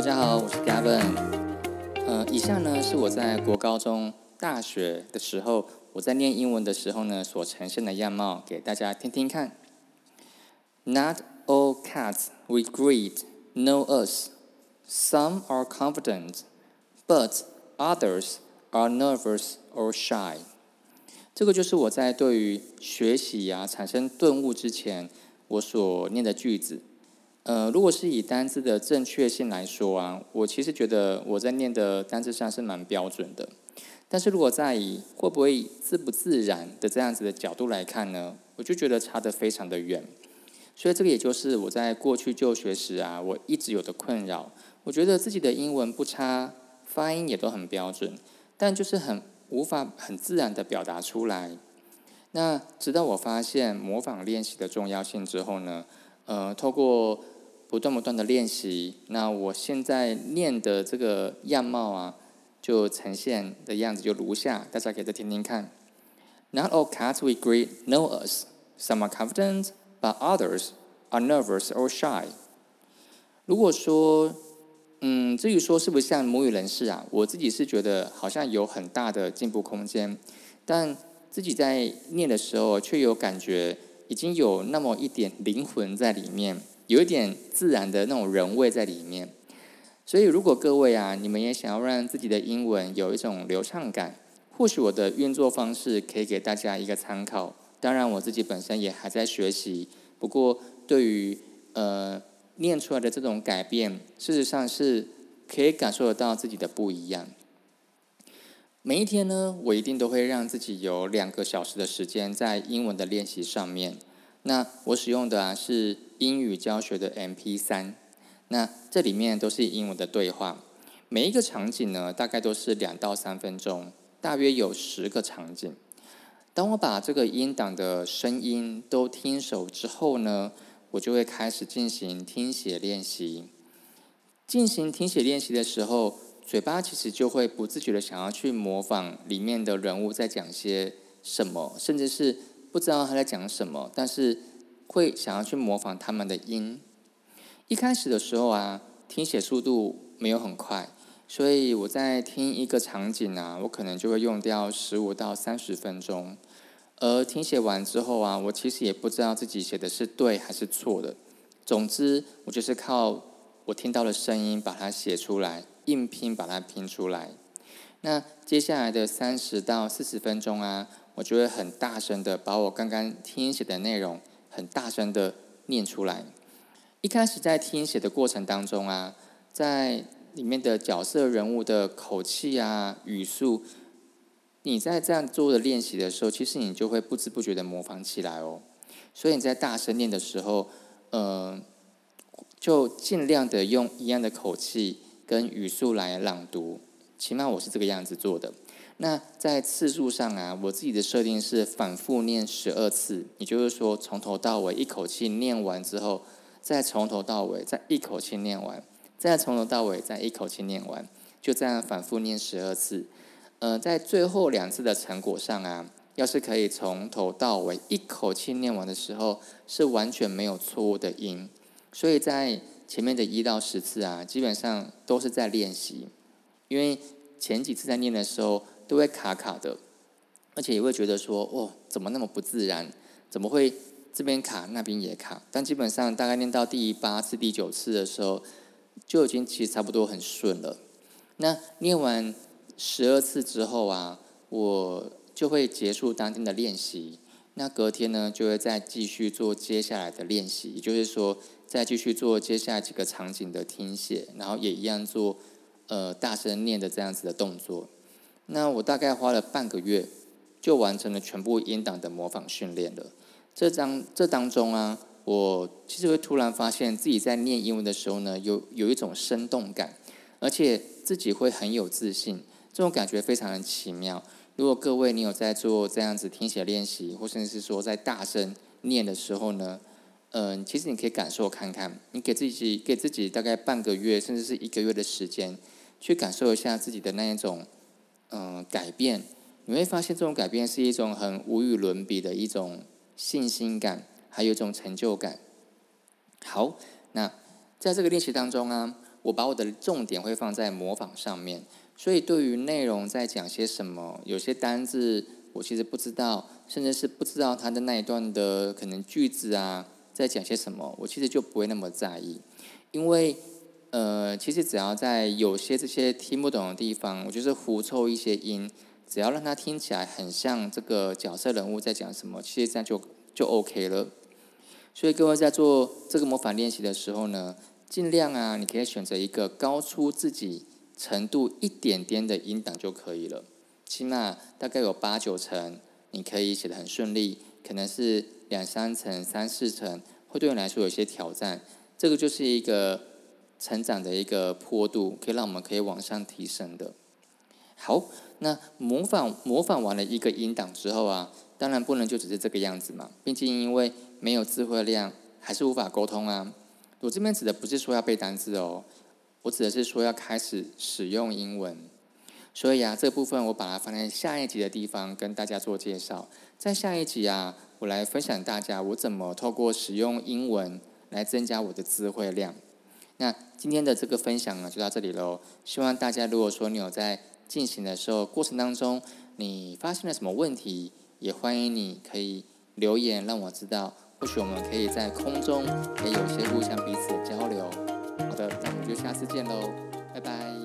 大家好，我是 Gavin。呃，以下呢是我在国高中、大学的时候，我在念英文的时候呢所呈现的样貌，给大家听听看。Not all cats we greed know us. Some are confident, but others are nervous or shy. 这个就是我在对于学习呀产生顿悟之前，我所念的句子。呃，如果是以单字的正确性来说啊，我其实觉得我在念的单字上是蛮标准的。但是如果在以会不会自不自然的这样子的角度来看呢，我就觉得差得非常的远。所以这个也就是我在过去就学时啊，我一直有的困扰。我觉得自己的英文不差，发音也都很标准，但就是很无法很自然的表达出来。那直到我发现模仿练习的重要性之后呢？呃，透过不断不断的练习，那我现在念的这个样貌啊，就呈现的样子就如下，大家可以再听听看。Not all cats we greet know us. Some are confident, but others are nervous or shy. 如果说，嗯，至于说是不是像母语人士啊，我自己是觉得好像有很大的进步空间，但自己在念的时候却有感觉。已经有那么一点灵魂在里面，有一点自然的那种人味在里面。所以，如果各位啊，你们也想要让自己的英文有一种流畅感，或许我的运作方式可以给大家一个参考。当然，我自己本身也还在学习，不过对于呃念出来的这种改变，事实上是可以感受得到自己的不一样。每一天呢，我一定都会让自己有两个小时的时间在英文的练习上面。那我使用的啊是英语教学的 MP 三，那这里面都是英文的对话。每一个场景呢，大概都是两到三分钟，大约有十个场景。当我把这个音档的声音都听熟之后呢，我就会开始进行听写练习。进行听写练习的时候。嘴巴其实就会不自觉的想要去模仿里面的人物在讲些什么，甚至是不知道他在讲什么，但是会想要去模仿他们的音。一开始的时候啊，听写速度没有很快，所以我在听一个场景啊，我可能就会用掉十五到三十分钟。而听写完之后啊，我其实也不知道自己写的是对还是错的。总之，我就是靠我听到的声音把它写出来。硬拼把它拼出来。那接下来的三十到四十分钟啊，我就会很大声的把我刚刚听写的内容很大声的念出来。一开始在听写的过程当中啊，在里面的角色人物的口气啊、语速，你在这样做的练习的时候，其实你就会不知不觉的模仿起来哦。所以你在大声念的时候，呃，就尽量的用一样的口气。跟语速来朗读，起码我是这个样子做的。那在次数上啊，我自己的设定是反复念十二次，也就是说从头到尾一口气念完之后，再从头到尾再一口气念完，再从头到尾再一口气念完，就这样反复念十二次。呃，在最后两次的成果上啊，要是可以从头到尾一口气念完的时候，是完全没有错误的音，所以在。前面的一到十次啊，基本上都是在练习，因为前几次在念的时候都会卡卡的，而且也会觉得说，哦，怎么那么不自然？怎么会这边卡那边也卡？但基本上大概念到第八次、第九次的时候，就已经其实差不多很顺了。那念完十二次之后啊，我就会结束当天的练习。那隔天呢，就会再继续做接下来的练习，也就是说。再继续做接下来几个场景的听写，然后也一样做呃大声念的这样子的动作。那我大概花了半个月，就完成了全部音档的模仿训练了。这张这当中啊，我其实会突然发现自己在念英文的时候呢，有有一种生动感，而且自己会很有自信，这种感觉非常的奇妙。如果各位你有在做这样子听写练习，或甚至是说在大声念的时候呢？嗯，其实你可以感受看看，你给自己给自己大概半个月，甚至是一个月的时间，去感受一下自己的那一种嗯改变，你会发现这种改变是一种很无与伦比的一种信心感，还有一种成就感。好，那在这个练习当中啊，我把我的重点会放在模仿上面，所以对于内容在讲些什么，有些单字我其实不知道，甚至是不知道它的那一段的可能句子啊，在讲些什么，我其实就不会那么在意，因为呃，其实只要在有些这些听不懂的地方，我就是胡凑一些音，只要让它听起来很像这个角色人物在讲什么，其实这样就就 OK 了。所以各位在做这个模仿练习的时候呢，尽量啊，你可以选择一个高出自己程度一点点的音档就可以了，起码大概有八九成，你可以写得很顺利，可能是两三层、三四层，会对你来说有些挑战。这个就是一个成长的一个坡度，可以让我们可以往上提升的。好，那模仿模仿完了一个音档之后啊，当然不能就只是这个样子嘛，毕竟因为没有智慧量，还是无法沟通啊。我这边指的不是说要背单词哦，我指的是说要开始使用英文。所以啊，这部分我把它放在下一集的地方跟大家做介绍。在下一集啊，我来分享大家我怎么透过使用英文来增加我的智慧量。那今天的这个分享呢，就到这里喽。希望大家如果说你有在进行的时候过程当中，你发现了什么问题，也欢迎你可以留言让我知道。或许我们可以在空中可以有些互相彼此的交流。好的，那我们就下次见喽，拜拜。